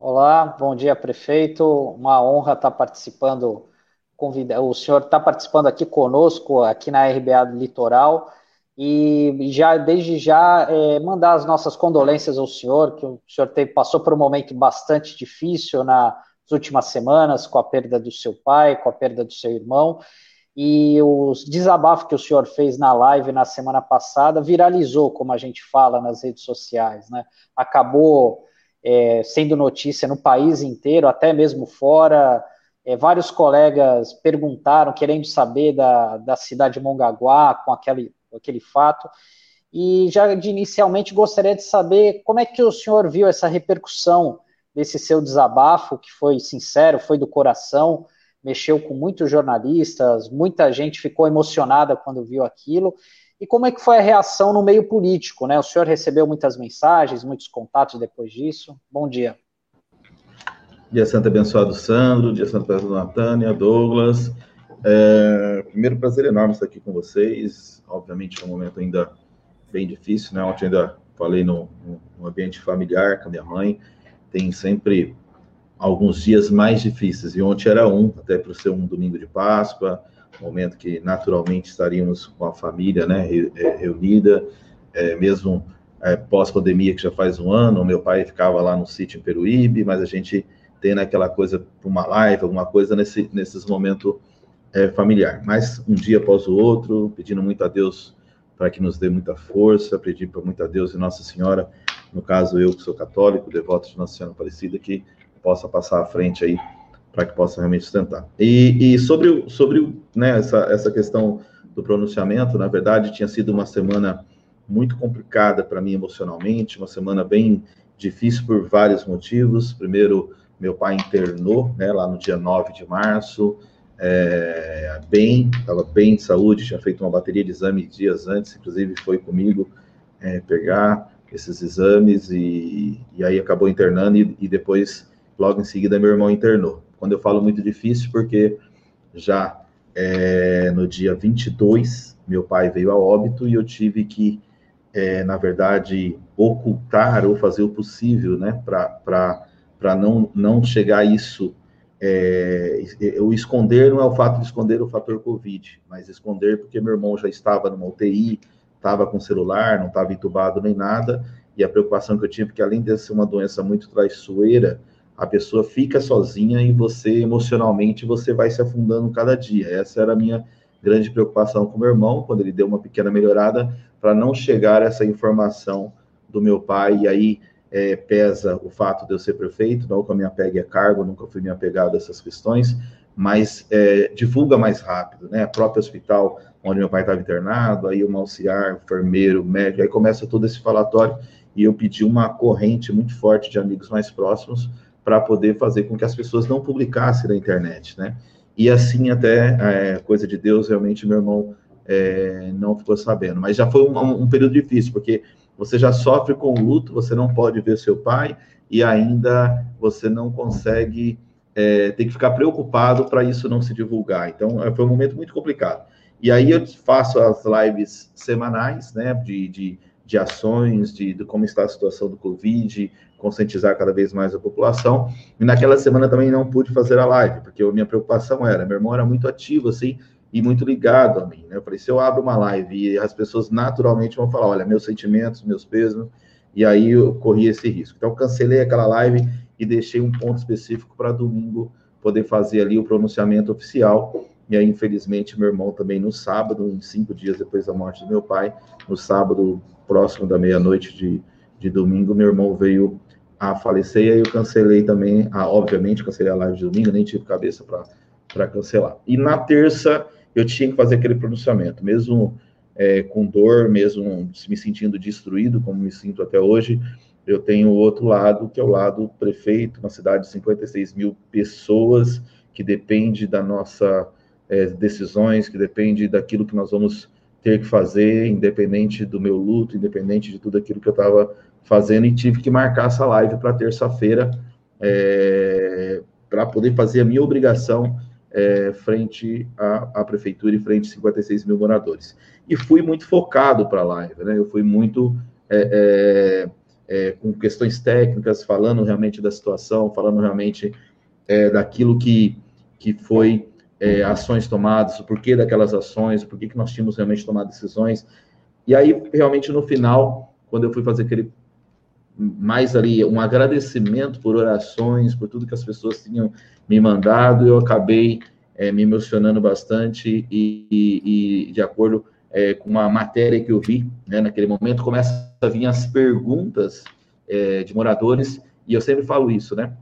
Olá, bom dia, prefeito. Uma honra estar participando. Convida... O senhor está participando aqui conosco, aqui na RBA do Litoral, e já desde já é, mandar as nossas condolências ao senhor, que o senhor teve, passou por um momento bastante difícil nas últimas semanas, com a perda do seu pai, com a perda do seu irmão, e os desabafos que o senhor fez na live na semana passada viralizou, como a gente fala nas redes sociais, né? Acabou é, sendo notícia no país inteiro, até mesmo fora. É, vários colegas perguntaram, querendo saber da, da cidade de Mongaguá, com aquele, aquele fato. E já de inicialmente gostaria de saber como é que o senhor viu essa repercussão desse seu desabafo, que foi sincero, foi do coração, mexeu com muitos jornalistas, muita gente ficou emocionada quando viu aquilo. E como é que foi a reação no meio político, né? O senhor recebeu muitas mensagens, muitos contatos depois disso. Bom dia. Dia Santo abençoado Sandro, dia Santo abençoado Natânia, Douglas. É, primeiro prazer enorme estar aqui com vocês. Obviamente é um momento ainda bem difícil, né? Ontem ainda falei no, no ambiente familiar com a minha mãe. Tem sempre alguns dias mais difíceis, e ontem era um, até por ser um domingo de Páscoa, momento que naturalmente estaríamos com a família né, é, reunida, é, mesmo é, pós-pandemia, que já faz um ano, meu pai ficava lá no sítio em Peruíbe, mas a gente tem aquela coisa para uma live, alguma coisa nesse, nesses momentos é, familiar. Mas um dia após o outro, pedindo muito a Deus para que nos dê muita força, pedir para muito a Deus e Nossa Senhora, no caso eu que sou católico, devoto de Nossa Senhora Aparecida, que possa passar à frente aí para que possa realmente sustentar. E, e sobre, sobre né, essa, essa questão do pronunciamento, na verdade, tinha sido uma semana muito complicada para mim emocionalmente, uma semana bem difícil por vários motivos. Primeiro, meu pai internou, né, lá no dia 9 de março, é, bem, estava bem de saúde, tinha feito uma bateria de exames dias antes, inclusive foi comigo é, pegar esses exames e, e aí acabou internando e, e depois, logo em seguida, meu irmão internou. Quando eu falo muito difícil, porque já é, no dia 22, meu pai veio a óbito e eu tive que, é, na verdade, ocultar ou fazer o possível, né, para não, não chegar a isso. É, o esconder não é o fato de esconder o fator Covid, mas esconder porque meu irmão já estava numa UTI, estava com celular, não estava entubado nem nada, e a preocupação que eu tive, que além de ser uma doença muito traiçoeira, a pessoa fica sozinha e você emocionalmente você vai se afundando cada dia. Essa era a minha grande preocupação com meu irmão quando ele deu uma pequena melhorada para não chegar essa informação do meu pai e aí é, pesa o fato de eu ser prefeito, não que eu me apegue a cargo, nunca fui me apegado a essas questões, mas é, divulga mais rápido, né? O próprio hospital onde meu pai estava internado, aí um auxiliar, enfermeiro, médico, aí começa todo esse falatório e eu pedi uma corrente muito forte de amigos mais próximos para poder fazer com que as pessoas não publicassem na internet, né? E assim até é, coisa de Deus, realmente meu irmão é, não ficou sabendo. Mas já foi um, um, período difícil, porque você já sofre com luto, você não pode ver seu pai e ainda você não consegue, é, tem que ficar preocupado para isso não se divulgar. Então é, foi um momento muito complicado. E aí eu faço as lives semanais, né, de, de, de ações, de, de como está a situação do Covid, conscientizar cada vez mais a população. E naquela semana também não pude fazer a live, porque a minha preocupação era, meu irmão era muito ativo, assim, e muito ligado a mim, né? Eu falei, se eu abro uma live e as pessoas naturalmente vão falar, olha, meus sentimentos, meus pesos, e aí eu corri esse risco. Então, cancelei aquela live e deixei um ponto específico para domingo poder fazer ali o pronunciamento oficial. E aí, infelizmente, meu irmão também no sábado, cinco dias depois da morte do meu pai, no sábado próximo da meia-noite de, de domingo, meu irmão veio a falecer, e aí eu cancelei também, a, obviamente, cancelei a live de domingo, nem tive cabeça para cancelar. E na terça, eu tinha que fazer aquele pronunciamento, mesmo é, com dor, mesmo me sentindo destruído, como me sinto até hoje, eu tenho o outro lado, que é o lado prefeito, uma cidade de 56 mil pessoas, que depende da nossa é, decisões, que depende daquilo que nós vamos ter que fazer, independente do meu luto, independente de tudo aquilo que eu estava fazendo e tive que marcar essa live para terça-feira, é, para poder fazer a minha obrigação é, frente à, à, prefeitura e frente a 56 mil moradores. E fui muito focado para a live, né? Eu fui muito é, é, é, com questões técnicas, falando realmente da situação, falando realmente é, daquilo que, que foi é, ações tomadas, o porquê daquelas ações, porquê que nós tínhamos realmente tomado decisões. E aí, realmente, no final, quando eu fui fazer aquele mais ali um agradecimento por orações, por tudo que as pessoas tinham me mandado, eu acabei é, me emocionando bastante e, e, e de acordo é, com uma matéria que eu vi né, naquele momento, começa a vir as perguntas é, de moradores, e eu sempre falo isso, né?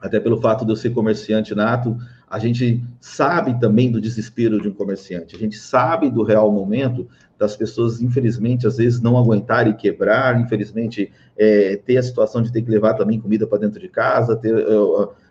Até pelo fato de eu ser comerciante nato, a gente sabe também do desespero de um comerciante, a gente sabe do real momento das pessoas, infelizmente, às vezes não aguentarem quebrar, infelizmente, é, ter a situação de ter que levar também comida para dentro de casa, ter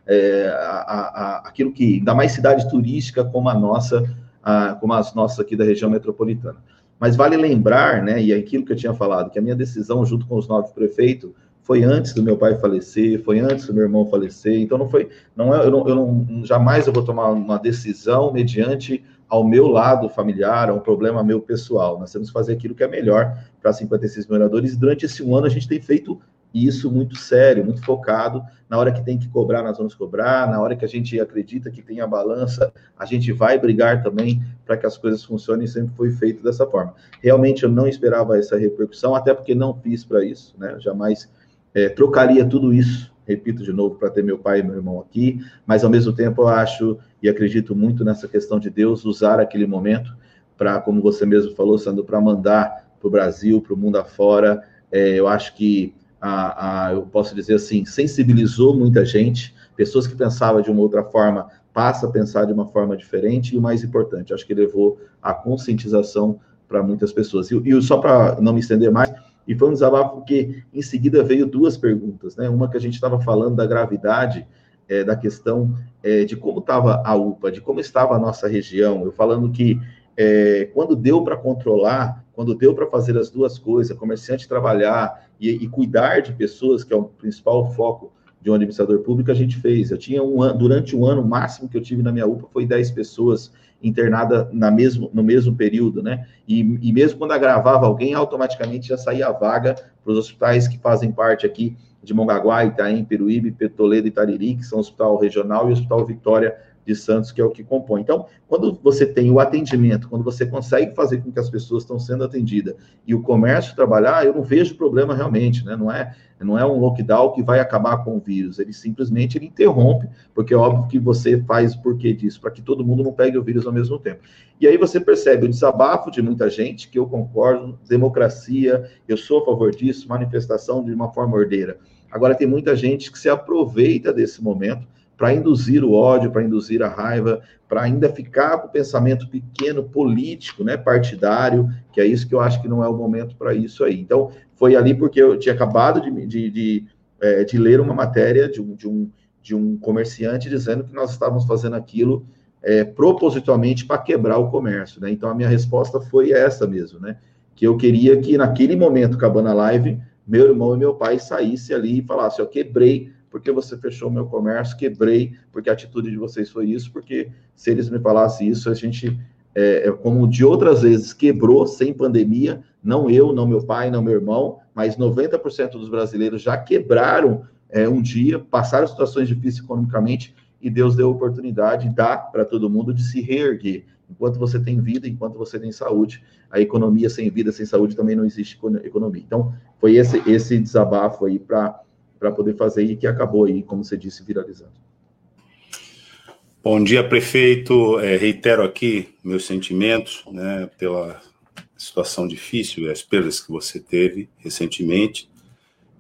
é, a, a, aquilo que, ainda mais cidade turística como a nossa, a, como as nossas aqui da região metropolitana. Mas vale lembrar, né, e é aquilo que eu tinha falado, que a minha decisão, junto com os nove prefeitos, foi antes do meu pai falecer, foi antes do meu irmão falecer, então não foi, não é, eu, não, eu não, jamais eu vou tomar uma decisão mediante ao meu lado familiar, a um problema meu pessoal. Nós temos que fazer aquilo que é melhor para 56 moradores. Durante esse um ano a gente tem feito isso muito sério, muito focado. Na hora que tem que cobrar, nós vamos cobrar. Na hora que a gente acredita que tem a balança, a gente vai brigar também para que as coisas funcionem. Sempre foi feito dessa forma. Realmente eu não esperava essa repercussão, até porque não fiz para isso, né? Jamais é, trocaria tudo isso, repito de novo, para ter meu pai e meu irmão aqui, mas ao mesmo tempo eu acho e acredito muito nessa questão de Deus usar aquele momento para, como você mesmo falou, Sandro, para mandar para o Brasil, para o mundo afora. É, eu acho que a, a, eu posso dizer assim, sensibilizou muita gente, pessoas que pensavam de uma outra forma passa a pensar de uma forma diferente, e o mais importante, acho que levou a conscientização para muitas pessoas. E, e só para não me estender mais, e foi um desabafo porque em seguida veio duas perguntas, né? Uma que a gente estava falando da gravidade é, da questão é, de como estava a UPA, de como estava a nossa região. Eu falando que é, quando deu para controlar, quando deu para fazer as duas coisas, comerciante trabalhar e, e, cuidar de pessoas, que é o principal foco de um administrador público, a gente fez. Eu tinha um ano, durante um ano, o máximo que eu tive na minha UPA foi 10 pessoas internada na mesmo, no mesmo período, né? E, e mesmo quando agravava alguém, automaticamente já saía a vaga para os hospitais que fazem parte aqui de Mongaguá, Itaim, Peruíbe, Toledo e Tariri, que são o Hospital Regional e o Hospital Vitória de Santos, que é o que compõe. Então, quando você tem o atendimento, quando você consegue fazer com que as pessoas estão sendo atendidas e o comércio trabalhar, eu não vejo problema realmente, né? Não é, não é um lockdown que vai acabar com o vírus, ele simplesmente ele interrompe, porque é óbvio que você faz por que disso, para que todo mundo não pegue o vírus ao mesmo tempo. E aí você percebe o desabafo de muita gente, que eu concordo, democracia, eu sou a favor disso, manifestação de uma forma ordeira. Agora tem muita gente que se aproveita desse momento para induzir o ódio, para induzir a raiva, para ainda ficar com o pensamento pequeno político, né, partidário, que é isso que eu acho que não é o momento para isso aí. Então, foi ali porque eu tinha acabado de, de, de, é, de ler uma matéria de um, de, um, de um comerciante dizendo que nós estávamos fazendo aquilo é, propositalmente para quebrar o comércio, né? Então, a minha resposta foi essa mesmo, né? Que eu queria que naquele momento, acabando a live, meu irmão e meu pai saíssem ali e falassem, eu quebrei porque você fechou meu comércio, quebrei, porque a atitude de vocês foi isso, porque se eles me falassem isso, a gente, é, é, como de outras vezes, quebrou sem pandemia, não eu, não meu pai, não meu irmão, mas 90% dos brasileiros já quebraram é, um dia, passaram situações difíceis economicamente, e Deus deu a oportunidade, dá para todo mundo de se reerguer. Enquanto você tem vida, enquanto você tem saúde, a economia sem vida, sem saúde também não existe economia. Então, foi esse, esse desabafo aí para para poder fazer e que acabou aí, como você disse, viralizando. Bom dia, prefeito. É, reitero aqui meus sentimentos né, pela situação difícil e as perdas que você teve recentemente.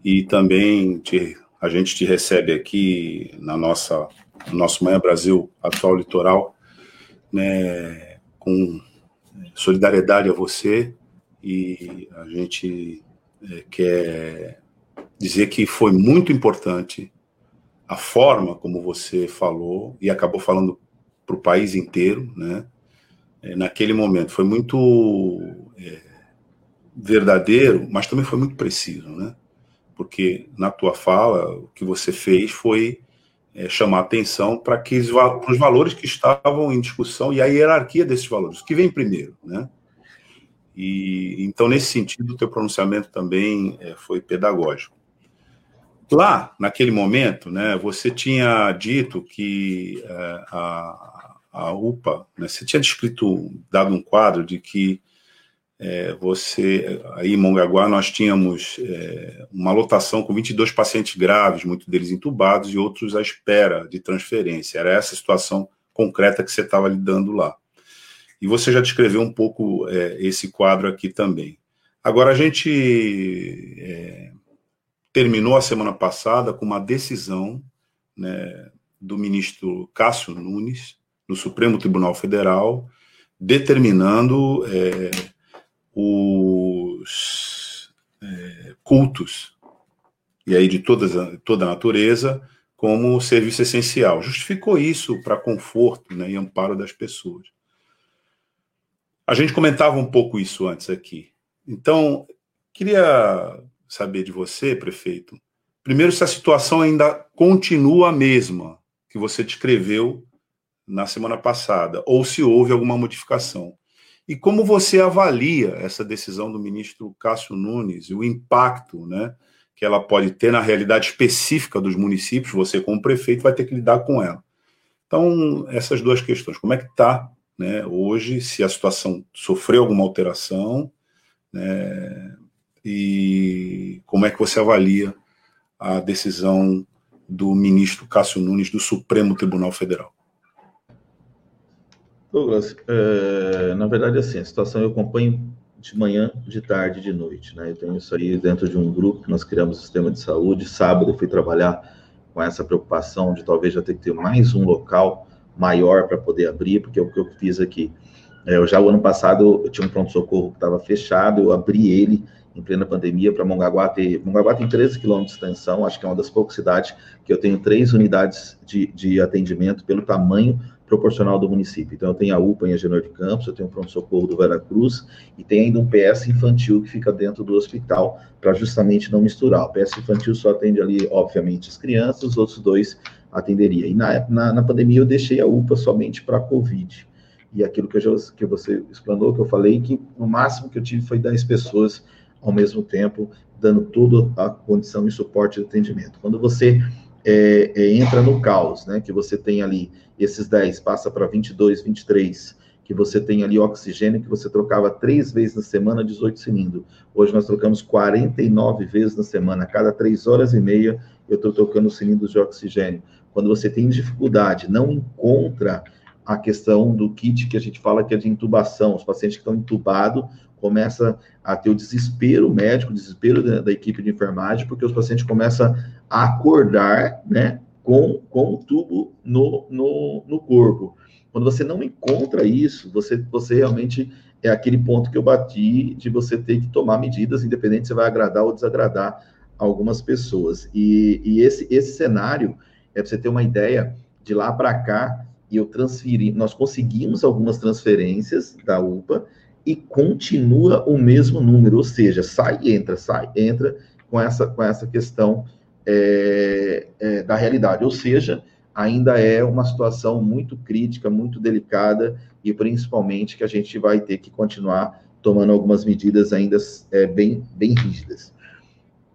E também te, a gente te recebe aqui na nossa no nosso Manhã Brasil atual litoral, né, com solidariedade a você e a gente é, quer dizer que foi muito importante a forma como você falou e acabou falando para o país inteiro, né? É, naquele momento foi muito é, verdadeiro, mas também foi muito preciso, né? porque na tua fala o que você fez foi é, chamar atenção para que os valores que estavam em discussão e a hierarquia desses valores, o que vem primeiro, né? E então nesse sentido o teu pronunciamento também é, foi pedagógico. Lá, naquele momento, né, você tinha dito que é, a, a UPA, né, você tinha descrito, dado um quadro de que é, você, aí em Mongaguá, nós tínhamos é, uma lotação com 22 pacientes graves, muitos deles entubados e outros à espera de transferência. Era essa situação concreta que você estava lidando lá. E você já descreveu um pouco é, esse quadro aqui também. Agora, a gente é, terminou a semana passada com uma decisão né, do ministro Cássio Nunes, no Supremo Tribunal Federal, determinando é, os é, cultos, e aí de todas, toda a natureza, como serviço essencial. Justificou isso para conforto né, e amparo das pessoas. A gente comentava um pouco isso antes aqui. Então, queria saber de você, prefeito, primeiro, se a situação ainda continua a mesma que você descreveu na semana passada, ou se houve alguma modificação. E como você avalia essa decisão do ministro Cássio Nunes e o impacto né, que ela pode ter na realidade específica dos municípios? Você, como prefeito, vai ter que lidar com ela. Então, essas duas questões. Como é que está né, hoje, se a situação sofreu alguma alteração, né, e como é que você avalia a decisão do ministro Cássio Nunes do Supremo Tribunal Federal? Douglas, é, na verdade, assim, a situação eu acompanho de manhã, de tarde, de noite, né? Eu tenho isso aí dentro de um grupo nós criamos o sistema de saúde. Sábado eu fui trabalhar com essa preocupação de talvez já ter que ter mais um local maior para poder abrir, porque é o que eu fiz aqui. É, eu já o ano passado eu tinha um pronto-socorro que estava fechado, eu abri ele em plena pandemia para Mongaguá ter. Mongaguá tem 13 quilômetros de extensão, acho que é uma das poucas cidades que eu tenho três unidades de, de atendimento pelo tamanho proporcional do município. Então, eu tenho a UPA em Agenor de Campos, eu tenho o pronto-socorro do Veracruz e tem ainda um PS infantil que fica dentro do hospital para justamente não misturar. O PS infantil só atende ali, obviamente, as crianças, os outros dois atenderia. E na, na, na pandemia eu deixei a UPA somente para a Covid. E aquilo que, eu já, que você explanou, que eu falei, que o máximo que eu tive foi 10 pessoas ao mesmo tempo, dando toda a condição e suporte de atendimento. Quando você é, é, entra no caos, né? Que você tem ali esses 10, passa para 22, 23, que você tem ali oxigênio, que você trocava três vezes na semana, 18 cilindros. Hoje nós trocamos 49 vezes na semana, a cada três horas e meia eu estou trocando cilindros de oxigênio. Quando você tem dificuldade, não encontra a questão do kit que a gente fala que é de intubação, os pacientes que estão entubados começa a ter o desespero médico, o desespero da, da, equipe de enfermagem, porque os pacientes começam a acordar, né, com, com o tubo no, no, no corpo. Quando você não encontra isso, você, você realmente é aquele ponto que eu bati de você ter que tomar medidas, independente se vai agradar ou desagradar algumas pessoas. E, e esse, esse cenário, é para você ter uma ideia, de lá para cá, eu transferi, nós conseguimos algumas transferências da UPA, e continua o mesmo número, ou seja, sai e entra, sai entra com essa, com essa questão é, é, da realidade, ou seja, ainda é uma situação muito crítica, muito delicada e principalmente que a gente vai ter que continuar tomando algumas medidas ainda é, bem, bem rígidas.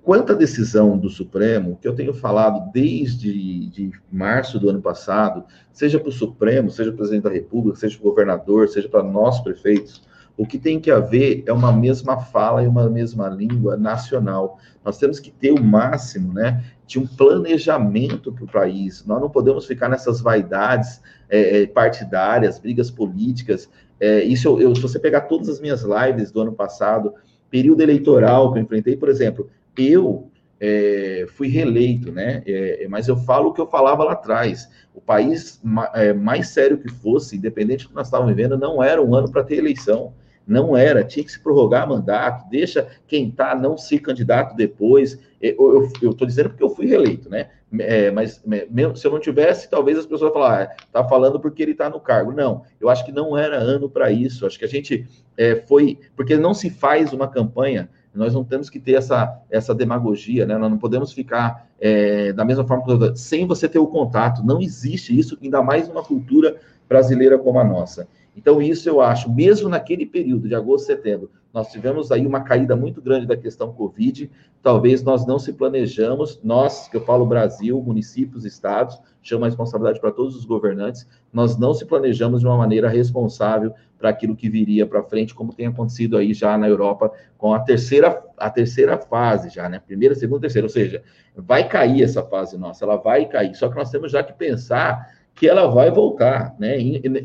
Quanto à decisão do Supremo, que eu tenho falado desde de março do ano passado, seja para o Supremo, seja para o presidente da República, seja para o governador, seja para nós prefeitos, o que tem que haver é uma mesma fala e uma mesma língua nacional. Nós temos que ter o máximo, né, de um planejamento para o país. Nós não podemos ficar nessas vaidades é, é, partidárias, brigas políticas. É, isso eu, eu, se você pegar todas as minhas lives do ano passado, período eleitoral que eu enfrentei, por exemplo, eu é, fui reeleito, né? É, mas eu falo o que eu falava lá atrás. O país é, mais sério que fosse, independente do que nós estávamos vivendo, não era um ano para ter eleição. Não era, tinha que se prorrogar mandato, deixa quem está não ser candidato depois. Eu estou dizendo porque eu fui reeleito, né? É, mas mesmo, se eu não tivesse, talvez as pessoas falar, ah, tá falando porque ele está no cargo. Não, eu acho que não era ano para isso. Acho que a gente é, foi, porque não se faz uma campanha Nós não temos que ter essa, essa demagogia, né? Nós não podemos ficar é, da mesma forma que sem você ter o contato. Não existe isso, ainda mais numa cultura brasileira como a nossa. Então, isso eu acho, mesmo naquele período de agosto, setembro, nós tivemos aí uma caída muito grande da questão Covid. Talvez nós não se planejamos, nós, que eu falo Brasil, municípios, estados, chamo a responsabilidade para todos os governantes, nós não se planejamos de uma maneira responsável para aquilo que viria para frente, como tem acontecido aí já na Europa com a terceira, a terceira fase já, né? Primeira, segunda, terceira, ou seja, vai cair essa fase nossa, ela vai cair. Só que nós temos já que pensar que ela vai voltar, né?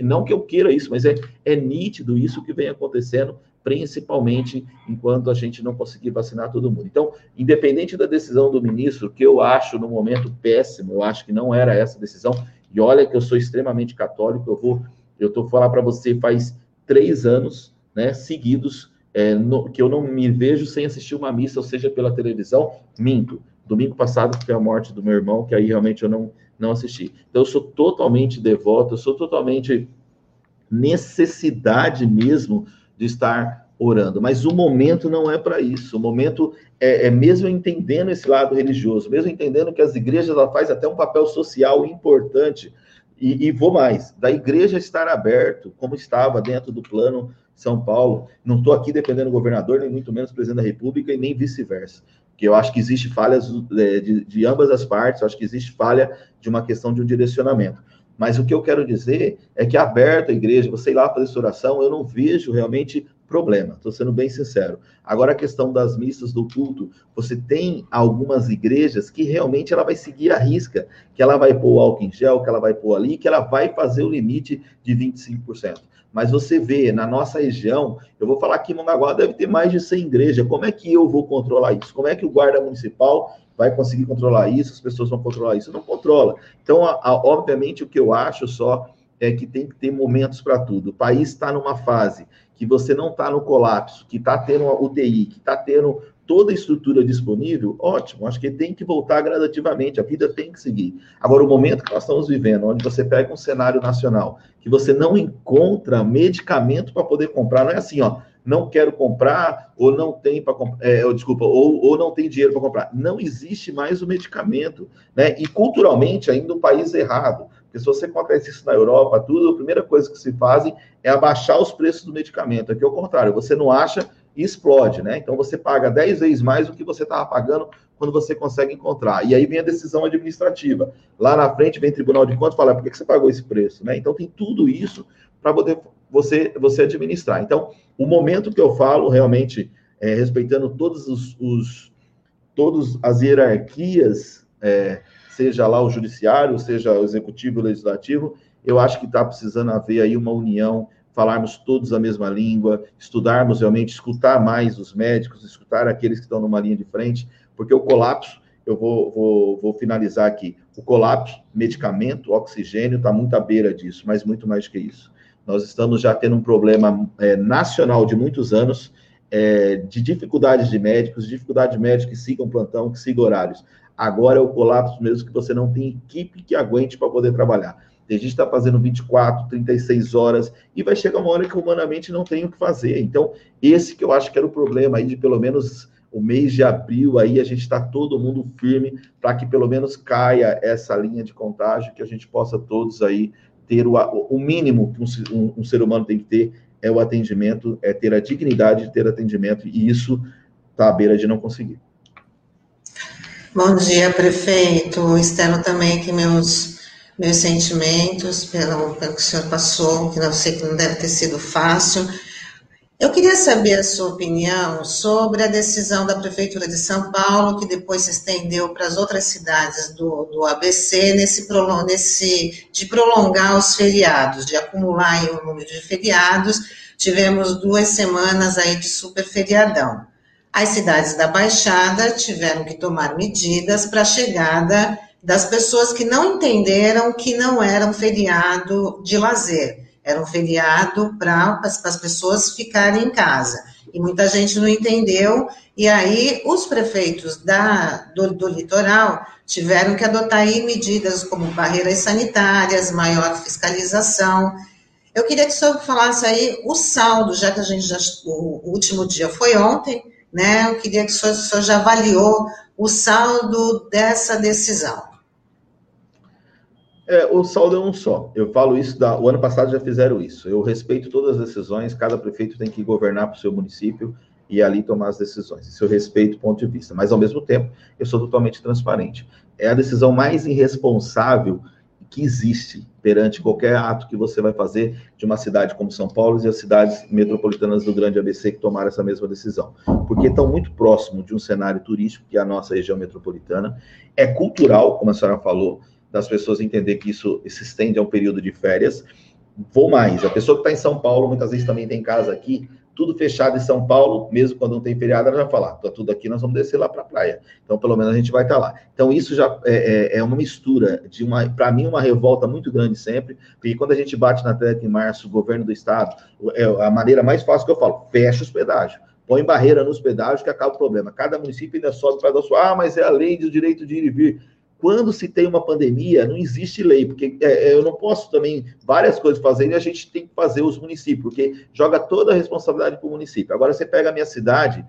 Não que eu queira isso, mas é, é nítido isso que vem acontecendo, principalmente enquanto a gente não conseguir vacinar todo mundo. Então, independente da decisão do ministro, que eu acho no momento péssimo, eu acho que não era essa decisão, e olha que eu sou extremamente católico, eu vou, eu estou falando para você faz três anos, né, seguidos, é, no, que eu não me vejo sem assistir uma missa, ou seja, pela televisão, minto. Domingo passado foi a morte do meu irmão, que aí realmente eu não não assisti. Então, eu sou totalmente devoto, eu sou totalmente necessidade mesmo de estar orando. Mas o momento não é para isso. O momento é, é, mesmo entendendo esse lado religioso, mesmo entendendo que as igrejas ela faz até um papel social importante. E, e vou mais, da igreja estar aberto, como estava dentro do plano São Paulo. Não estou aqui dependendo do governador, nem muito menos do presidente da República, e nem vice-versa que eu acho que existe falhas de, de, de, ambas as partes, eu acho que existe falha de uma questão de um direcionamento. Mas o que eu quero dizer é que aberta a igreja, você ir lá fazer sua oração, eu não vejo realmente problema, estou sendo bem sincero. Agora, a questão das missas do culto, você tem algumas igrejas que realmente ela vai seguir a risca, que ela vai pôr o álcool em gel, que ela vai pôr ali, que ela vai fazer o limite de 25%. Mas você vê, na nossa região, eu vou falar que Mongaguá deve ter mais de 100 igrejas. Como é que eu vou controlar isso? Como é que o guarda municipal vai conseguir controlar isso? As pessoas vão controlar isso? Não controla. Então, a, a, obviamente, o que eu acho só é que tem que ter momentos para tudo. O país está numa fase que você não está no colapso, que está tendo uma UTI, que está tendo toda a estrutura disponível, ótimo, acho que tem que voltar gradativamente, a vida tem que seguir. Agora, o momento que nós estamos vivendo, onde você pega um cenário nacional, que você não encontra medicamento para poder comprar, não é assim, ó, não quero comprar, ou não tem para comprar, é, desculpa, ou, ou não tem dinheiro para comprar. Não existe mais o medicamento, né? E culturalmente, ainda um país errado. Porque se você acontece isso na Europa, tudo, a primeira coisa que se fazem é abaixar os preços do medicamento. Aqui é o contrário, você não acha, e explode, né? Então você paga 10 vezes mais do que você estava pagando quando você consegue encontrar. E aí vem a decisão administrativa. Lá na frente vem Tribunal de Contas e fala, por que você pagou esse preço? Né? Então tem tudo isso para poder você, você administrar. Então, o momento que eu falo, realmente, é, respeitando todos os, os todas as hierarquias, é, seja lá o judiciário, seja o executivo, o legislativo, eu acho que está precisando haver aí uma união falarmos todos a mesma língua, estudarmos realmente, escutar mais os médicos, escutar aqueles que estão numa linha de frente, porque o colapso, eu vou, vou, vou finalizar aqui, o colapso, medicamento, oxigênio, está muito à beira disso, mas muito mais que isso. Nós estamos já tendo um problema é, nacional de muitos anos, é, de dificuldades de médicos, dificuldade de médicos que sigam plantão, que sigam horários. Agora é o colapso mesmo que você não tem equipe que aguente para poder trabalhar. Tem gente está fazendo 24, 36 horas, e vai chegar uma hora que humanamente não tem o que fazer. Então, esse que eu acho que era o problema aí de pelo menos o mês de abril aí a gente está todo mundo firme para que pelo menos caia essa linha de contágio, que a gente possa todos aí ter o, o mínimo que um, um, um ser humano tem que ter é o atendimento, é ter a dignidade de ter atendimento, e isso está à beira de não conseguir. Bom dia, prefeito. Externo também que meus meus sentimentos pelo, pelo que o senhor passou, que não sei que não deve ter sido fácil. Eu queria saber a sua opinião sobre a decisão da Prefeitura de São Paulo, que depois se estendeu para as outras cidades do, do ABC, nesse, nesse, de prolongar os feriados, de acumular o número de feriados. Tivemos duas semanas aí de super feriadão. As cidades da Baixada tiveram que tomar medidas para a chegada das pessoas que não entenderam que não era um feriado de lazer, era um feriado para as pessoas ficarem em casa. E muita gente não entendeu, e aí os prefeitos da, do, do litoral tiveram que adotar aí medidas como barreiras sanitárias, maior fiscalização. Eu queria que o senhor falasse aí o saldo, já que a gente já. O, último dia foi ontem, né? Eu queria que o senhor, o senhor já avaliou o saldo dessa decisão. É, o saldo é um só. Eu falo isso, da, o ano passado já fizeram isso. Eu respeito todas as decisões, cada prefeito tem que governar para o seu município e ali tomar as decisões. Isso eu respeito o ponto de vista. Mas, ao mesmo tempo, eu sou totalmente transparente. É a decisão mais irresponsável que existe perante qualquer ato que você vai fazer de uma cidade como São Paulo e as cidades metropolitanas do Grande ABC que tomaram essa mesma decisão. Porque estão muito próximo de um cenário turístico, que é a nossa região metropolitana. É cultural, como a senhora falou, das pessoas entender que isso se estende a um período de férias. Vou mais, a pessoa que está em São Paulo, muitas vezes também tem casa aqui, tudo fechado em São Paulo, mesmo quando não tem feriado, ela já fala, tá tudo aqui, nós vamos descer lá para a praia. Então, pelo menos a gente vai estar tá lá. Então, isso já é, é, é uma mistura de uma, para mim, uma revolta muito grande sempre, porque quando a gente bate na tecla em março, o governo do estado, é a maneira mais fácil que eu falo, fecha os pedágios. Põe barreira nos pedágios que acaba o problema. Cada município ainda sobe para dar sua, ah, mas é a lei do direito de ir e vir quando se tem uma pandemia, não existe lei, porque é, é eu não posso também várias coisas fazer e a gente tem que fazer os municípios, porque joga toda a responsabilidade para o município. Agora, você pega a minha cidade,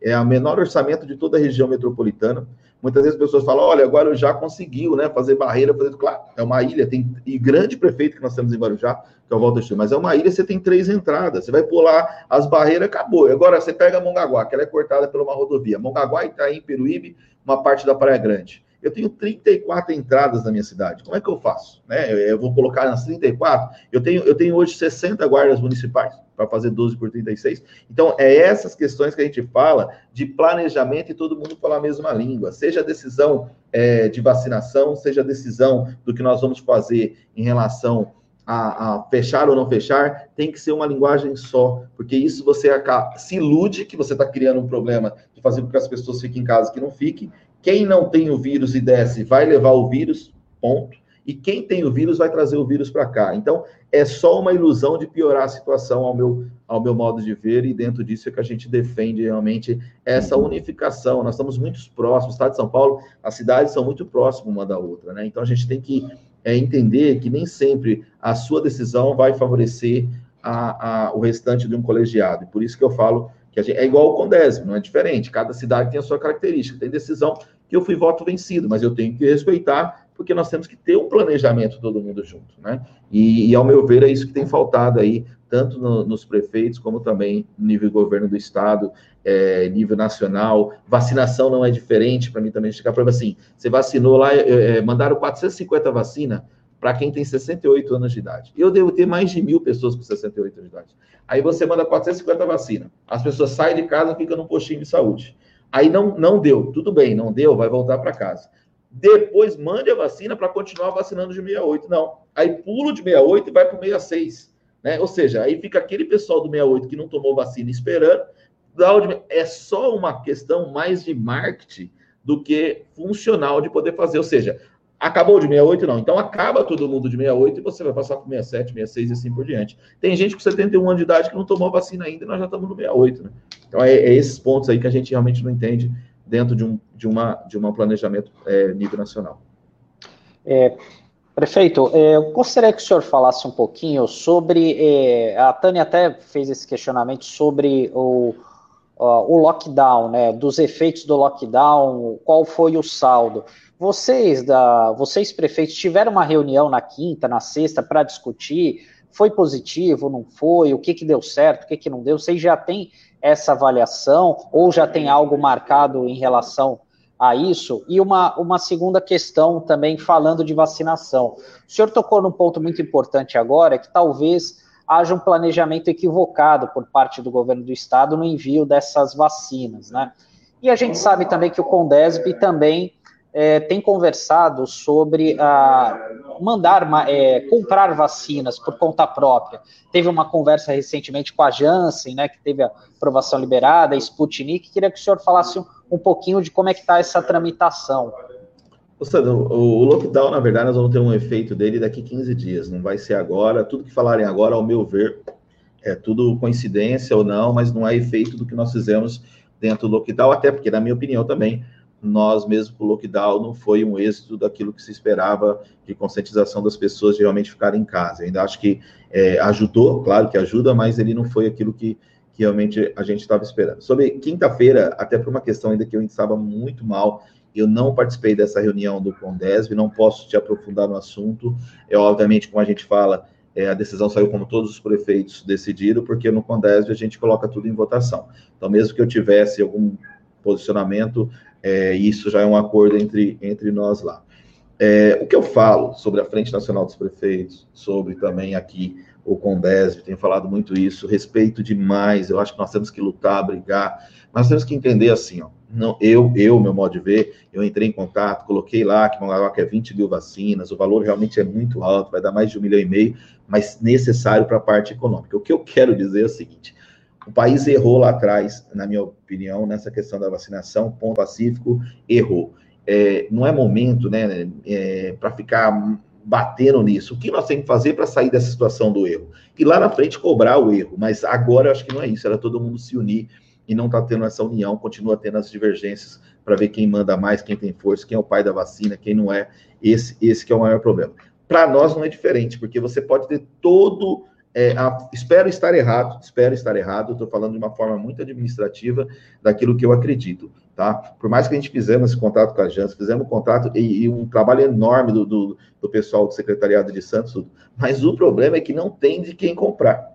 é o menor orçamento de toda a região metropolitana. Muitas vezes as pessoas falam, olha, agora já conseguiu, né, fazer barreira, fazer... Claro, é uma ilha, tem e grande prefeito que nós temos em Guarujá, que é o Walter Steel, mas é uma ilha, você tem três entradas, você vai pular as barreiras, acabou. Agora, você pega Mongaguá, que ela é cortada por uma rodovia, Mongaguá, Itaim, Peruíbe, uma parte da Praia Grande. Eu tenho 34 entradas na minha cidade. Como é que eu faço? Né? Eu vou colocar nas 34. Eu tenho, eu tenho hoje 60 guardas municipais para fazer 12 por 36. Então, é essas questões que a gente fala de planejamento e todo mundo falar a mesma língua. Seja a decisão é, de vacinação, seja a decisão do que nós vamos fazer em relação a, a, fechar ou não fechar, tem que ser uma linguagem só, porque isso você acaba, se ilude que você está criando um problema de fazer com que as pessoas fiquem em casa que não fiquem, quem não tem o vírus e desce vai levar o vírus, ponto. E quem tem o vírus vai trazer o vírus para cá. Então, é só uma ilusão de piorar a situação ao meu, ao meu modo de ver, e dentro disso é que a gente defende realmente essa unificação. Nós estamos muito próximos, o estado de São Paulo, as cidades são muito próximas uma da outra, né? Então, a gente tem que é, entender que nem sempre a sua decisão vai favorecer a, a, o restante de um colegiado. E por isso que eu falo que gente, é igual o Condésimo, não é diferente. Cada cidade tem a sua característica. Tem decisão que eu fui voto vencido, mas eu tenho que respeitar, porque nós temos que ter um planejamento todo mundo junto, né? E, e ao meu ver, é isso que tem faltado aí, tanto no, nos prefeitos, como também no nível governo do estado, é, nível nacional. Vacinação não é diferente, para mim também chegar para assim, você vacinou lá, é, mandaram 450 vacinas para quem tem 68 anos de idade. Eu devo ter mais de mil pessoas com 68 anos de idade. Aí você manda 450 vacinas. As pessoas saem de casa, ficam num postinho de saúde. Aí não, não deu, tudo bem, não deu, vai voltar para casa. Depois mande a vacina para continuar vacinando de 68. Não. Aí pulo de 68 e vai para o 66. Né? Ou seja, aí fica aquele pessoal do 68 que não tomou vacina esperando. É só uma questão mais de marketing do que funcional de poder fazer. Ou seja, Acabou de 68? Não. Então acaba todo mundo de 68 e você vai passar por 67, 66 e assim por diante. Tem gente com 71 anos de idade que não tomou vacina ainda e nós já estamos no 68, né? Então é, é esses pontos aí que a gente realmente não entende dentro de um, de uma, de um planejamento é, nível nacional. É, prefeito, é, eu gostaria que o senhor falasse um pouquinho sobre. É, a Tânia até fez esse questionamento sobre o, o lockdown, né? Dos efeitos do lockdown, qual foi o saldo. Vocês, da, vocês prefeitos, tiveram uma reunião na quinta, na sexta, para discutir? Foi positivo, não foi? O que, que deu certo, o que, que não deu? Vocês já têm essa avaliação ou já tem algo marcado em relação a isso? E uma, uma segunda questão também, falando de vacinação. O senhor tocou num ponto muito importante agora, que talvez haja um planejamento equivocado por parte do governo do estado no envio dessas vacinas, né? E a gente sabe também que o Condesb também é, tem conversado sobre a mandar é, comprar vacinas por conta própria. Teve uma conversa recentemente com a Janssen, né, que teve a aprovação liberada, a Sputnik. Queria que o senhor falasse um, um pouquinho de como é que está essa tramitação. O lockdown, na verdade, nós vamos ter um efeito dele daqui 15 dias, não vai ser agora. Tudo que falarem agora, ao meu ver, é tudo coincidência ou não, mas não é efeito do que nós fizemos dentro do lockdown, até porque, na minha opinião, também nós mesmo com o lockdown não foi um êxito daquilo que se esperava de conscientização das pessoas de realmente ficarem em casa. ainda acho que é, ajudou, claro que ajuda, mas ele não foi aquilo que, que realmente a gente estava esperando. Sobre quinta-feira, até por uma questão ainda que eu estava muito mal, eu não participei dessa reunião do Condesv, não posso te aprofundar no assunto. É obviamente, como a gente fala, é, a decisão saiu como todos os prefeitos decidiram, porque no Condesv a gente coloca tudo em votação. Então, mesmo que eu tivesse algum posicionamento, é, isso já é um acordo entre, entre nós lá. É, o que eu falo sobre a Frente Nacional dos Prefeitos, sobre também aqui o Condesv, tenho falado muito isso, respeito demais, eu acho que nós temos que lutar, brigar, mas temos que entender assim, ó, não, eu, eu, meu modo de ver, eu entrei em contato, coloquei lá que Mongaguá quer 20 mil vacinas, o valor realmente é muito alto, vai dar mais de um milhão e meio, mas necessário para a parte econômica. O que eu quero dizer é o seguinte: o país errou lá atrás, na minha opinião, nessa questão da vacinação, ponto pacífico, errou. É, não é momento, né, é, para ficar batendo nisso. O que nós temos que fazer para sair dessa situação do erro? E lá na frente cobrar o erro, mas agora eu acho que não é isso, era todo mundo se unir e não está tendo essa união, continua tendo as divergências para ver quem manda mais, quem tem força, quem é o pai da vacina, quem não é. Esse, esse que é o maior problema. Para nós não é diferente, porque você pode ter todo. É, a, espero estar errado, espero estar errado, estou falando de uma forma muito administrativa daquilo que eu acredito, tá? Por mais que a gente fizemos esse contato com a Jans, fizemos um contrato e, e um trabalho enorme do, do, do, pessoal do Secretariado de Santos, mas o problema é que não tem de quem comprar.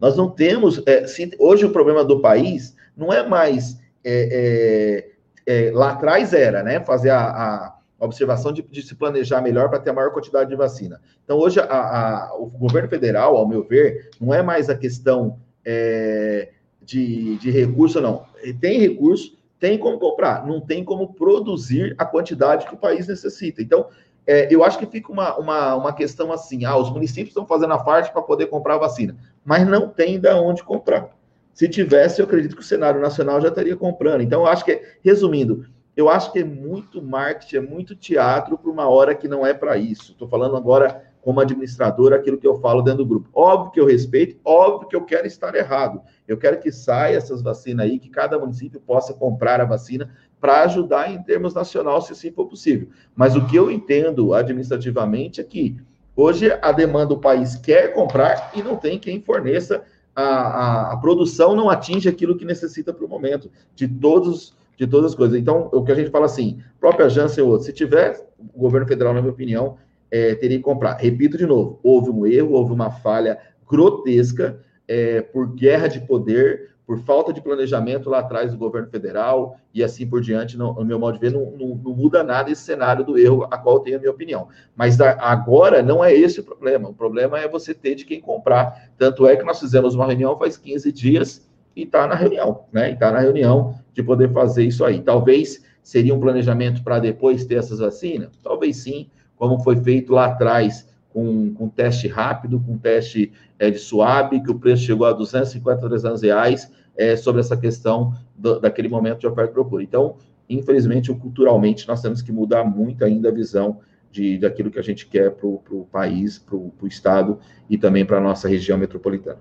Nós não temos. É, se, hoje o problema do país não é mais. É, é, é, lá atrás era, né? Fazer a, a observação de, de, se planejar melhor para ter a maior quantidade de vacina. Então, hoje, a, a, o governo federal, ao meu ver, não é mais a questão é, de, de recurso, não. Tem recurso, tem como comprar, não tem como produzir a quantidade que o país necessita. Então, é, eu acho que fica uma, uma, uma questão assim: ah, os municípios estão fazendo a parte para poder comprar a vacina, mas não tem de onde comprar. Se tivesse, eu acredito que o cenário nacional já estaria comprando. Então, eu acho que, resumindo, eu acho que é muito marketing, é muito teatro para uma hora que não é para isso. Estou falando agora como administrador aquilo que eu falo dentro do grupo. Óbvio que eu respeito, óbvio que eu quero estar errado. Eu quero que saia essas vacinas aí, que cada município possa comprar a vacina para ajudar em termos nacional, se assim for possível. Mas o que eu entendo administrativamente é que hoje a demanda do país quer comprar e não tem quem forneça a, a, a produção não atinge aquilo que necessita para o momento, de todos de todas as coisas. Então, o que a gente fala assim, própria Janssen ou outro, se tiver, o governo federal, na minha opinião, é, teria que comprar. Repito de novo, houve um erro, houve uma falha grotesca é, por guerra de poder, por falta de planejamento lá atrás do governo federal e assim por diante, no, no meu modo de ver, não, não, não, muda nada esse cenário do erro, a qual eu tenho a minha opinião. Mas da, agora não é esse o problema. O problema é você ter de quem comprar. Tanto é que nós fizemos uma reunião faz 15 dias e está na reunião, né? E está na reunião de poder fazer isso aí. Talvez seria um planejamento para depois ter essas vacinas? Talvez sim, como foi feito lá atrás com, com teste rápido, com teste é, de suave, que o preço chegou a 250, 300 reais, é, sobre essa questão do, daquele momento de oferta e procura. Então, infelizmente, culturalmente, nós temos que mudar muito ainda a visão de, daquilo que a gente quer para o país, para o Estado e também para a nossa região metropolitana.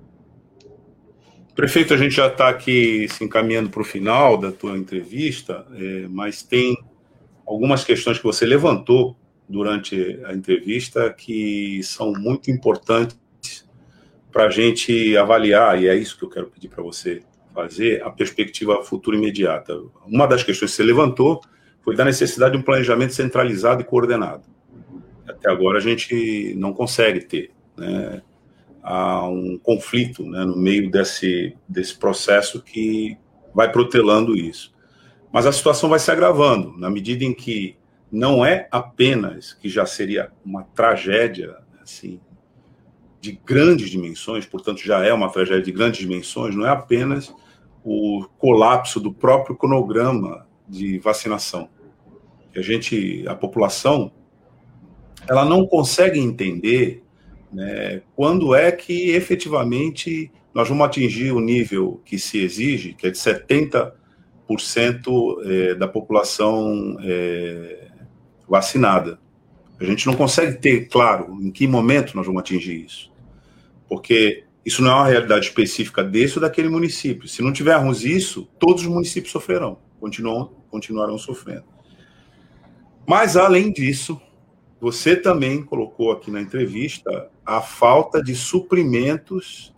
Prefeito, a gente já está aqui se encaminhando para o final da tua entrevista, é, mas tem algumas questões que você levantou durante a entrevista que são muito importantes para a gente avaliar, e é isso que eu quero pedir para você fazer, a perspectiva futura imediata. Uma das questões que você levantou foi da necessidade de um planejamento centralizado e coordenado. Até agora a gente não consegue ter. Né? Há um conflito né, no meio desse, desse processo que vai protelando isso. Mas a situação vai se agravando, na medida em que não é apenas que já seria uma tragédia assim de grandes dimensões, portanto já é uma tragédia de grandes dimensões, não é apenas o colapso do próprio cronograma de vacinação. A gente, a população, ela não consegue entender né, quando é que efetivamente nós vamos atingir o nível que se exige, que é de 70% é, da população é, vacinada. A gente não consegue ter claro em que momento nós vamos atingir isso. Porque isso não é uma realidade específica desse ou daquele município. Se não tivermos isso, todos os municípios sofrerão, continuam, continuarão sofrendo. Mas, além disso, você também colocou aqui na entrevista a falta de suprimentos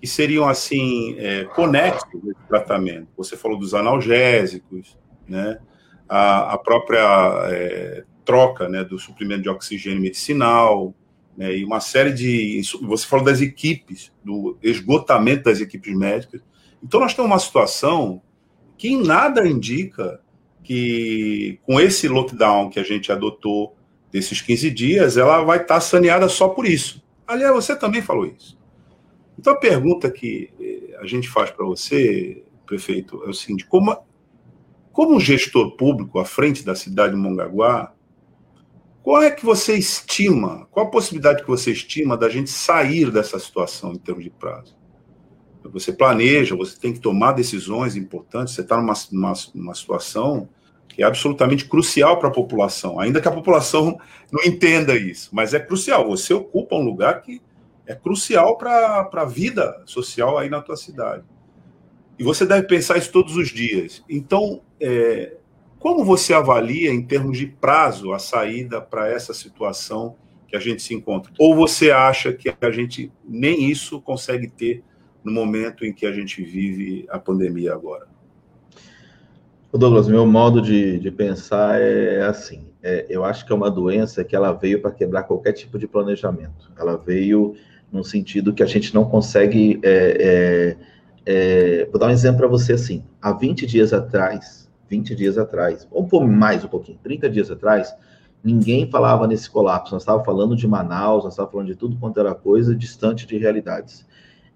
que seriam assim é, conexos tratamento. Você falou dos analgésicos, né? A, a própria é, troca, né, do suprimento de oxigênio medicinal, né, e uma série de. Você falou das equipes, do esgotamento das equipes médicas. Então, nós temos uma situação que em nada indica que, com esse lockdown que a gente adotou desses 15 dias, ela vai estar saneada só por isso. Aliás, você também falou isso. Então, a pergunta que eh, a gente faz para você, prefeito, é o seguinte: como, como gestor público à frente da cidade de Mongaguá, qual é que você estima, qual a possibilidade que você estima da gente sair dessa situação em termos de prazo? Você planeja, você tem que tomar decisões importantes, você está numa, numa, numa situação que é absolutamente crucial para a população, ainda que a população não entenda isso, mas é crucial. Você ocupa um lugar que é crucial para a vida social aí na tua cidade. E você deve pensar isso todos os dias. Então, é, como você avalia, em termos de prazo, a saída para essa situação que a gente se encontra? Ou você acha que a gente nem isso consegue ter no momento em que a gente vive a pandemia agora? Douglas, meu modo de, de pensar é assim. É, eu acho que é uma doença que ela veio para quebrar qualquer tipo de planejamento. Ela veio no sentido que a gente não consegue. É, é, é vou dar um exemplo para você assim. Há 20 dias atrás, 20 dias atrás, ou pouco mais um pouquinho, 30 dias atrás, ninguém falava nesse colapso. Nós estávamos falando de Manaus, nós estávamos falando de tudo quanto era coisa distante de realidades.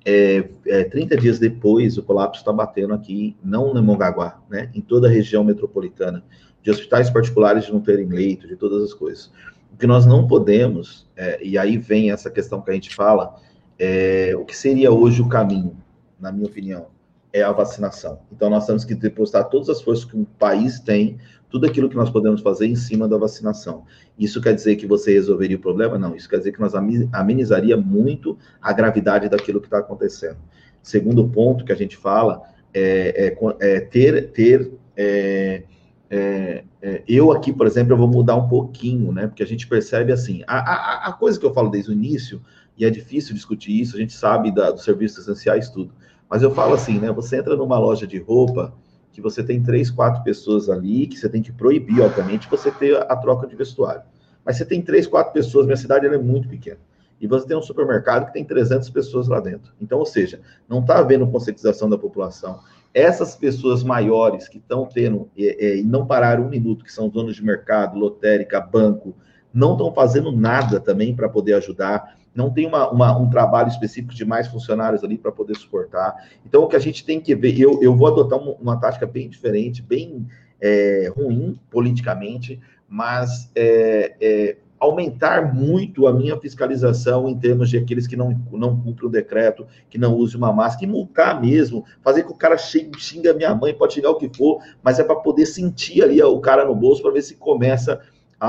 É, é, 30 dias depois, o colapso está batendo aqui, não no Mongaguá, né, em toda a região metropolitana, de hospitais particulares de não terem leito, de todas as coisas. O que nós não podemos, é, e aí vem essa questão que a gente fala, é, o que seria hoje o caminho, na minha opinião? É a vacinação. Então, nós temos que depositar todas as forças que um país tem, tudo aquilo que nós podemos fazer em cima da vacinação. Isso quer dizer que você resolveria o problema? Não. Isso quer dizer que nós amenizaria muito a gravidade daquilo que está acontecendo. Segundo ponto que a gente fala é, é, é ter, ter é, é, é, eu aqui, por exemplo, eu vou mudar um pouquinho, né? Porque a gente percebe assim, a, a, a coisa que eu falo desde o início, e é difícil discutir isso, a gente sabe da, dos serviços essenciais, tudo. Mas eu falo assim, né? Você entra numa loja de roupa que você tem três, quatro pessoas ali, que você tem que proibir, obviamente, você ter a troca de vestuário. Mas você tem três, quatro pessoas, minha cidade é muito pequena. E você tem um supermercado que tem 300 pessoas lá dentro. Então, ou seja, não está havendo conscientização da população. Essas pessoas maiores que estão tendo e, e, não pararam um minuto, que são donos de mercado, lotérica, banco, não estão fazendo nada também para poder ajudar não tem uma, uma, um trabalho específico de mais funcionários ali para poder suportar. Então, o que a gente tem que ver, eu, eu vou adotar uma, uma tática bem diferente, bem é, ruim politicamente, mas é, é, aumentar muito a minha fiscalização em termos de aqueles que não, não cumprem o decreto, que não usem uma máscara, e multar mesmo, fazer que o cara xinga, xinga minha mãe, pode xingar o que for, mas é para poder sentir ali o cara no bolso para ver se começa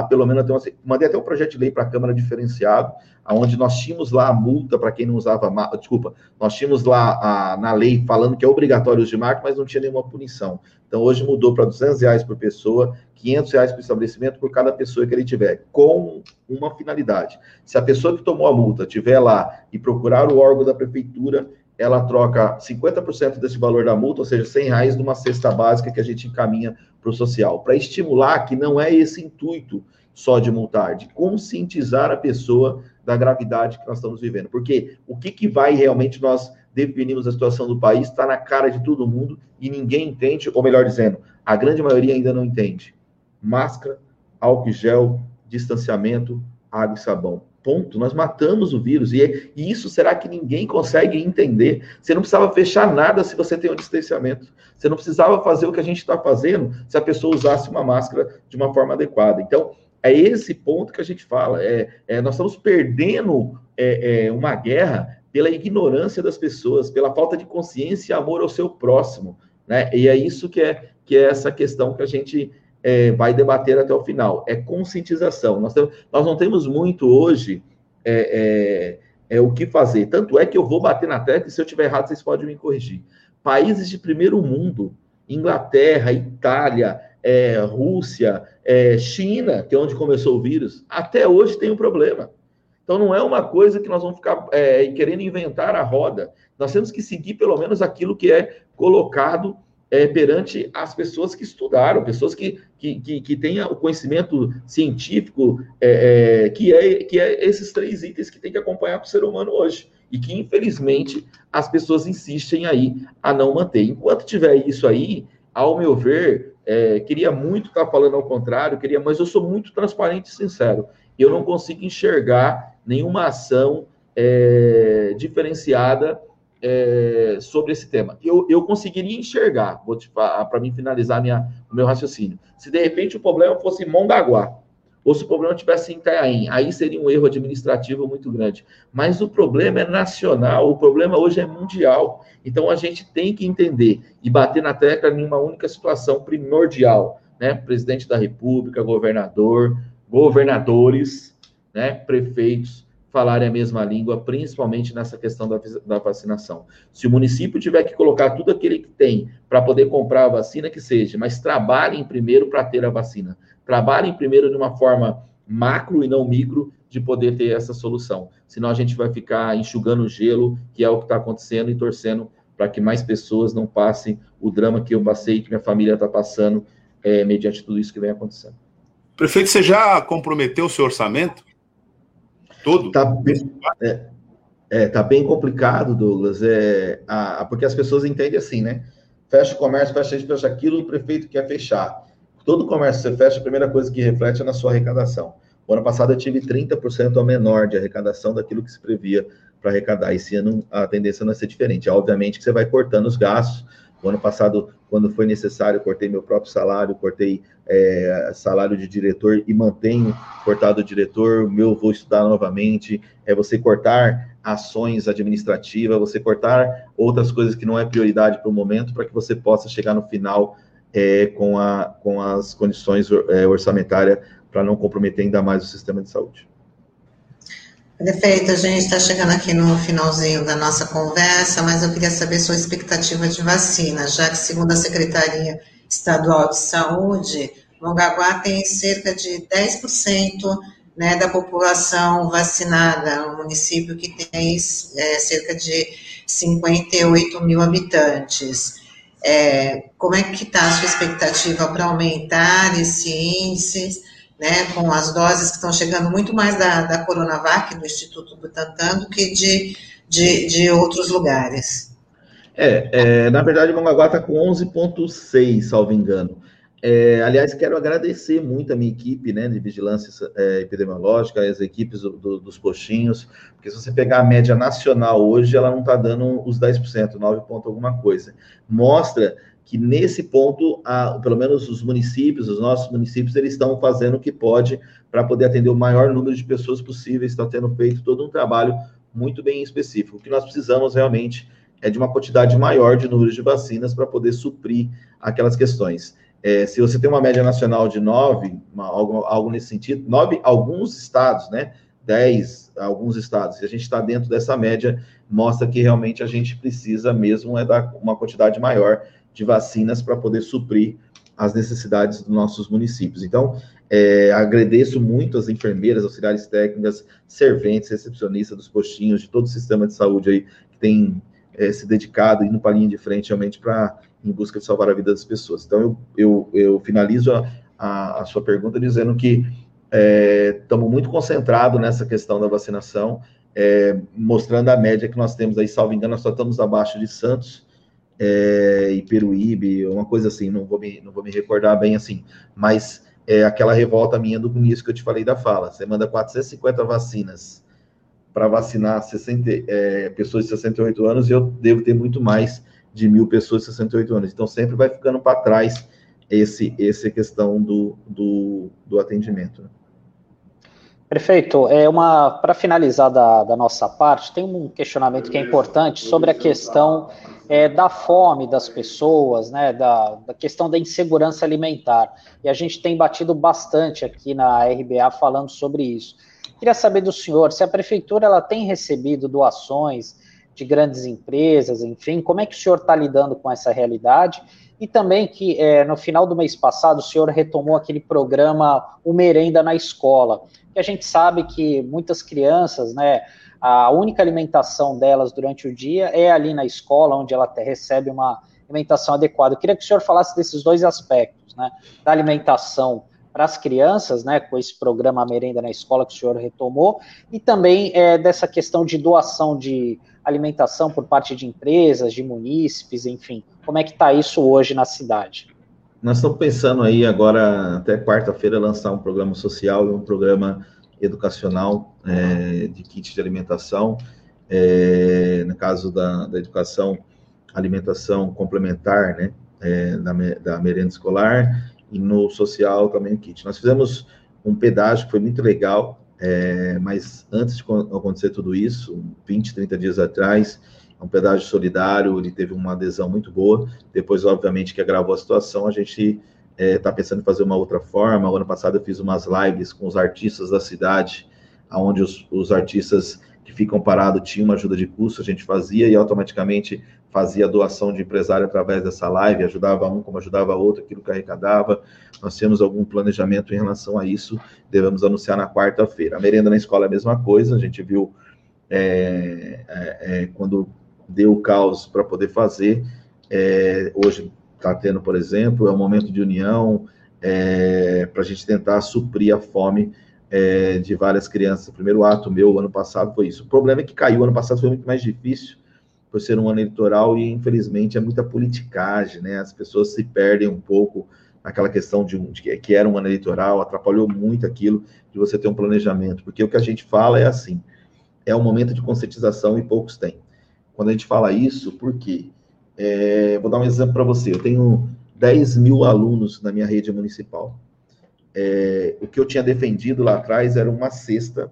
pelo menos ter uma, mandei até um projeto de lei para a Câmara diferenciado, aonde nós tínhamos lá a multa para quem não usava, desculpa, nós tínhamos lá a, na lei falando que é obrigatório de marca, mas não tinha nenhuma punição. Então hoje mudou para 200 reais por pessoa, 500 reais por estabelecimento por cada pessoa que ele tiver, com uma finalidade. Se a pessoa que tomou a multa tiver lá e procurar o órgão da prefeitura, ela troca 50% desse valor da multa, ou seja, 100 reais numa cesta básica que a gente encaminha para o social, para estimular que não é esse intuito só de multar, de conscientizar a pessoa da gravidade que nós estamos vivendo. Porque o que, que vai realmente nós definirmos a situação do país está na cara de todo mundo e ninguém entende, ou melhor dizendo, a grande maioria ainda não entende. Máscara, álcool gel, distanciamento, água e sabão. Ponto. Nós matamos o vírus. E, é, e, isso será que ninguém consegue entender? Você não precisava fechar nada se você tem um distanciamento. Você não precisava fazer o que a gente está fazendo se a pessoa usasse uma máscara de uma forma adequada. Então, é esse ponto que a gente fala. É, é nós estamos perdendo é, é uma guerra pela ignorância das pessoas, pela falta de consciência e amor ao seu próximo. Né? E é isso que é, que é essa questão que a gente é, vai debater até o final. É conscientização. Nós, temos, nós não temos muito hoje é, é, é, o que fazer. Tanto é que eu vou bater na tecla e se eu estiver errado, vocês podem me corrigir. Países de primeiro mundo, Inglaterra, Itália, é, Rússia, é, China, que é onde começou o vírus, até hoje tem um problema. Então não é uma coisa que nós vamos ficar querendo inventar a roda. Nós temos que seguir pelo menos aquilo que é colocado é, perante as pessoas que estudaram, pessoas que, que, que, que tenham o conhecimento científico, é, é, que, é, que é esses três itens que tem que acompanhar para o ser humano hoje. E que, infelizmente, as pessoas insistem aí a não manter. Enquanto tiver isso aí, ao meu ver, é, queria muito estar falando ao contrário, queria, mas eu sou muito transparente e sincero. Eu não consigo enxergar nenhuma ação é, diferenciada é, sobre esse tema. Eu, eu conseguiria enxergar, vou para mim finalizar minha, o meu raciocínio. Se de repente o problema fosse Mongaguá, ou se o problema tivesse em Itanhaém, aí seria um erro administrativo muito grande. Mas o problema é nacional, o problema hoje é mundial. Então a gente tem que entender e bater na tecla em uma única situação primordial, né? Presidente da República, governador, governadores, né? Prefeitos falarem a mesma língua, principalmente nessa questão da, da vacinação. Se o município tiver que colocar tudo aquilo que tem para poder comprar a vacina, que seja, mas trabalhem primeiro para ter a vacina trabalhem primeiro de uma forma macro e não micro de poder ter essa solução. Senão a gente vai ficar enxugando gelo, que é o que está acontecendo, e torcendo para que mais pessoas não passem o drama que eu passei, que minha família está passando, é, mediante tudo isso que vem acontecendo. Prefeito, você já comprometeu o seu orçamento? Todo? Está bem, é, é, tá bem complicado, Douglas, é, a, porque as pessoas entendem assim, né? Fecha o comércio, fecha isso, fecha aquilo, o prefeito quer fechar. Todo comércio que você fecha, a primeira coisa que reflete é na sua arrecadação. O ano passado eu tive 30% a menor de arrecadação daquilo que se previa para arrecadar. Esse ano a tendência não é ser diferente. Obviamente que você vai cortando os gastos. O ano passado, quando foi necessário, cortei meu próprio salário, cortei é, salário de diretor e mantenho cortado o diretor. O meu vou estudar novamente. É você cortar ações administrativas, você cortar outras coisas que não é prioridade para o momento, para que você possa chegar no final é, com, a, com as condições é, orçamentárias para não comprometer ainda mais o sistema de saúde. Perfeito, a gente está chegando aqui no finalzinho da nossa conversa, mas eu queria saber sua expectativa de vacina, já que, segundo a Secretaria Estadual de Saúde, Mongaguá tem cerca de 10% né, da população vacinada, um município que tem é, cerca de 58 mil habitantes. É, como é que está a sua expectativa para aumentar esse índice, né, com as doses que estão chegando muito mais da, da Coronavac, do Instituto Butantan, do que de, de, de outros lugares? É, é, na verdade, Mongaguá está com 11,6, salvo engano. É, aliás, quero agradecer muito a minha equipe né, de vigilância é, epidemiológica, as equipes do, do, dos coxinhos, porque se você pegar a média nacional hoje, ela não está dando os 10%, 9 ponto alguma coisa. Mostra que nesse ponto, a, pelo menos os municípios, os nossos municípios, eles estão fazendo o que pode para poder atender o maior número de pessoas possível, está tendo feito todo um trabalho muito bem específico. O que nós precisamos realmente é de uma quantidade maior de números de vacinas para poder suprir aquelas questões. É, se você tem uma média nacional de 9, algo, algo nesse sentido, 9, alguns estados, né? 10, alguns estados, se a gente está dentro dessa média, mostra que realmente a gente precisa mesmo é dar uma quantidade maior de vacinas para poder suprir as necessidades dos nossos municípios. Então, é, agradeço muito as enfermeiras, auxiliares técnicas, serventes, recepcionistas dos postinhos, de todo o sistema de saúde aí, que tem é, se dedicado, indo para a linha de frente realmente para em busca de salvar a vida das pessoas. Então, eu, eu, eu finalizo a, a, a, sua pergunta dizendo que estamos é, muito concentrados nessa questão da vacinação, é, mostrando a média que nós temos aí, salvo engano, nós só estamos abaixo de Santos é, e Peruíbe, uma coisa assim, não vou me, não vou me recordar bem assim, mas é aquela revolta minha do início que eu te falei da fala, você manda 450 vacinas para vacinar 60, é, pessoas de 68 anos, e eu devo ter muito mais de mil pessoas de 68 anos. Então, sempre vai ficando para trás esse, essa questão do, do, do atendimento. Né? Prefeito, é uma para finalizar da, da, nossa parte, tem um questionamento que é importante sobre a questão é, da fome das pessoas, né, da, da, questão da insegurança alimentar. E a gente tem batido bastante aqui na RBA falando sobre isso. Queria saber do senhor se a prefeitura ela tem recebido doações de grandes empresas, enfim, como é que o senhor está lidando com essa realidade? e também que é, no final do mês passado o senhor retomou aquele programa O Merenda na Escola, que a gente sabe que muitas crianças, né, a única alimentação delas durante o dia é ali na escola, onde ela recebe uma alimentação adequada. Eu queria que o senhor falasse desses dois aspectos, né, da alimentação para as crianças, né, com esse programa Merenda na Escola que o senhor retomou, e também é, dessa questão de doação de alimentação por parte de empresas, de munícipes, enfim. Como é que está isso hoje na cidade? Nós estamos pensando aí agora, até quarta-feira, lançar um programa social e um programa educacional é, de kit de alimentação. É, no caso da, da educação, alimentação complementar, né, é, da, da merenda escolar, e no social também kit. Nós fizemos um pedágio foi muito legal, é, mas antes de acontecer tudo isso, 20, 30 dias atrás, um pedágio solidário, ele teve uma adesão muito boa. Depois, obviamente, que agravou a situação, a gente está é, tá pensando em fazer uma outra forma. O ano passado eu fiz umas lives com os artistas da cidade, onde os, os artistas que ficam parados tinham uma ajuda de custo, a gente fazia e automaticamente fazia doação de empresário através dessa live, ajudava um como ajudava outro, aquilo que arrecadava. Nós temos algum planejamento em relação a isso, devemos anunciar na quarta-feira. A merenda na escola é a mesma coisa, a gente viu é, é, é quando deu o caos para poder fazer. É, hoje está tendo, por exemplo, é um momento de união é, para a gente tentar suprir a fome é, de várias crianças. O primeiro ato meu ano passado foi isso. O problema é que caiu ano passado foi muito mais difícil por ser um ano eleitoral e infelizmente é muita politicagem, né? As pessoas se perdem um pouco naquela questão de, de, que era um ano eleitoral, atrapalhou muito aquilo de você ter um planejamento, porque o que a gente fala é assim, é um momento de conscientização e poucos têm. Quando a gente fala isso, por quê? É, vou dar um exemplo para você. Eu tenho 10 mil alunos na minha rede municipal. É, o que eu tinha defendido lá atrás era uma cesta,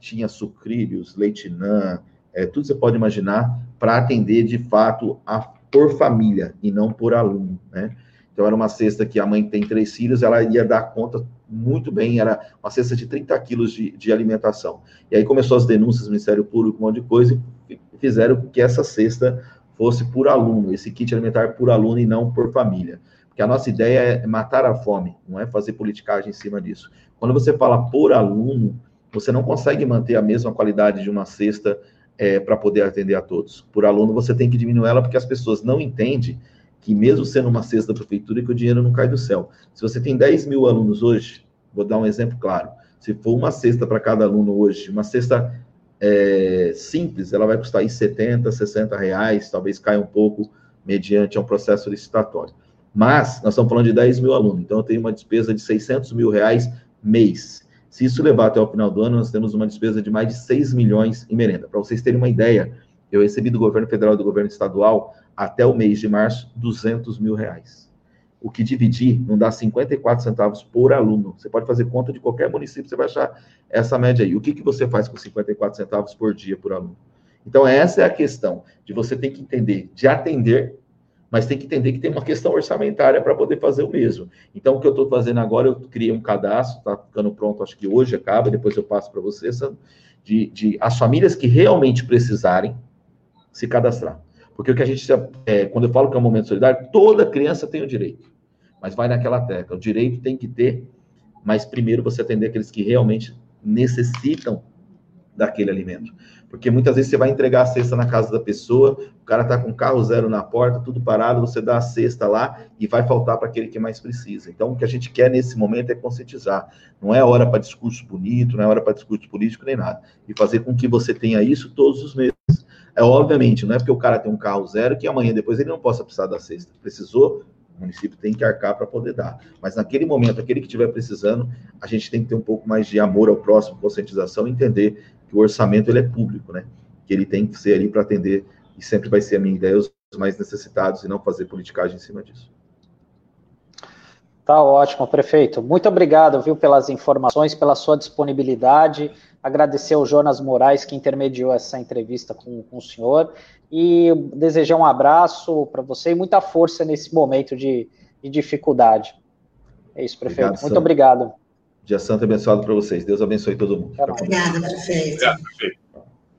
tinha sucrilhos, leitinã, é, tudo você pode imaginar, para atender de fato a, por família e não por aluno, né? Então era uma cesta que a mãe tem três filhos, ela ia dar conta muito bem, era uma cesta de 30 quilos de, de alimentação. E aí começou as denúncias do Ministério Público, um monte de coisa, e fizeram que essa cesta fosse por aluno, esse kit alimentar por aluno e não por família. Porque a nossa ideia é matar a fome, não é fazer politicagem em cima disso. Quando você fala por aluno, você não consegue manter a mesma qualidade de uma cesta é, para poder atender a todos. Por aluno, você tem que diminuir ela porque as pessoas não entendem que mesmo sendo uma cesta da prefeitura, que o dinheiro não cai do céu. Se você tem 10 mil alunos hoje, vou dar um exemplo claro, se for uma cesta para cada aluno hoje, uma cesta é, simples, ela vai custar aí 70, 60 reais, talvez caia um pouco mediante um processo licitatório. Mas nós estamos falando de 10 mil alunos, então eu tenho uma despesa de 600 mil reais mês. Se isso levar até o final do ano, nós temos uma despesa de mais de 6 milhões em merenda. Para vocês terem uma ideia, eu recebi do governo federal e do governo estadual até o mês de março, 200 mil reais. O que dividir não dá 54 centavos por aluno. Você pode fazer conta de qualquer município, você vai achar essa média aí. O que, que você faz com 54 centavos por dia por aluno? Então, essa é a questão de você ter que entender, de atender, mas tem que entender que tem uma questão orçamentária para poder fazer o mesmo. Então, o que eu estou fazendo agora, eu criei um cadastro, está ficando pronto, acho que hoje acaba, depois eu passo para você, Sandro, de, de as famílias que realmente precisarem se cadastrar. Porque o que a gente, é, quando eu falo que é um momento solidário, toda criança tem o direito. Mas vai naquela tecla. O direito tem que ter, mas primeiro você atender aqueles que realmente necessitam daquele alimento. Porque muitas vezes você vai entregar a cesta na casa da pessoa, o cara está com carro zero na porta, tudo parado, você dá a cesta lá e vai faltar para aquele que mais precisa. Então, o que a gente quer nesse momento é conscientizar. Não é hora para discurso bonito, não é hora para discurso político nem nada. E fazer com que você tenha isso todos os meses. É obviamente, não é porque o cara tem um carro zero que amanhã depois ele não possa precisar da cesta. Precisou, o município tem que arcar para poder dar. Mas naquele momento, aquele que estiver precisando, a gente tem que ter um pouco mais de amor ao próximo, conscientização, entender que o orçamento ele é público, né? Que ele tem que ser ali para atender, e sempre vai ser a minha ideia, os mais necessitados, e não fazer politicagem em cima disso. Tá ótimo, prefeito. Muito obrigado, viu, pelas informações, pela sua disponibilidade agradecer ao Jonas Moraes, que intermediou essa entrevista com, com o senhor, e desejar um abraço para você e muita força nesse momento de, de dificuldade. É isso, prefeito. Obrigado, Muito obrigado. Dia santo abençoado para vocês. Deus abençoe todo mundo. Obrigada, prefeito. Obrigado, prefeito.